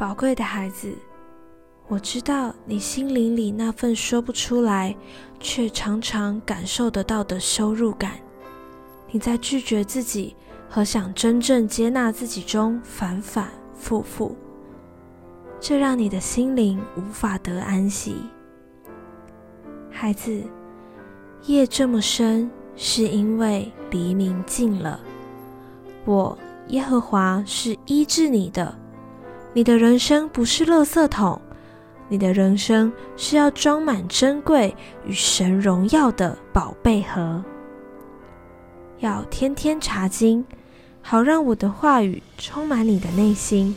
宝贵的孩子，我知道你心灵里那份说不出来，却常常感受得到的羞辱感。你在拒绝自己和想真正接纳自己中反反复复，这让你的心灵无法得安息。孩子，夜这么深，是因为黎明近了。我耶和华是医治你的。你的人生不是垃圾桶，你的人生是要装满珍贵与神荣耀的宝贝盒。要天天查经，好让我的话语充满你的内心，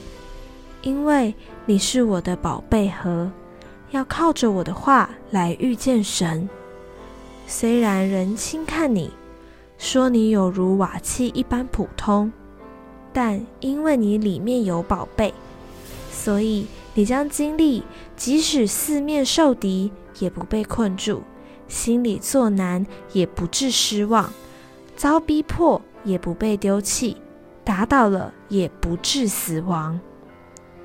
因为你是我的宝贝盒。要靠着我的话来遇见神。虽然人轻看你，说你有如瓦器一般普通，但因为你里面有宝贝。所以，你将经历，即使四面受敌，也不被困住；心里作难，也不致失望；遭逼迫，也不被丢弃；打倒了，也不致死亡。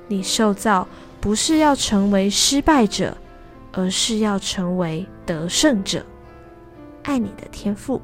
你受造不是要成为失败者，而是要成为得胜者。爱你的天赋。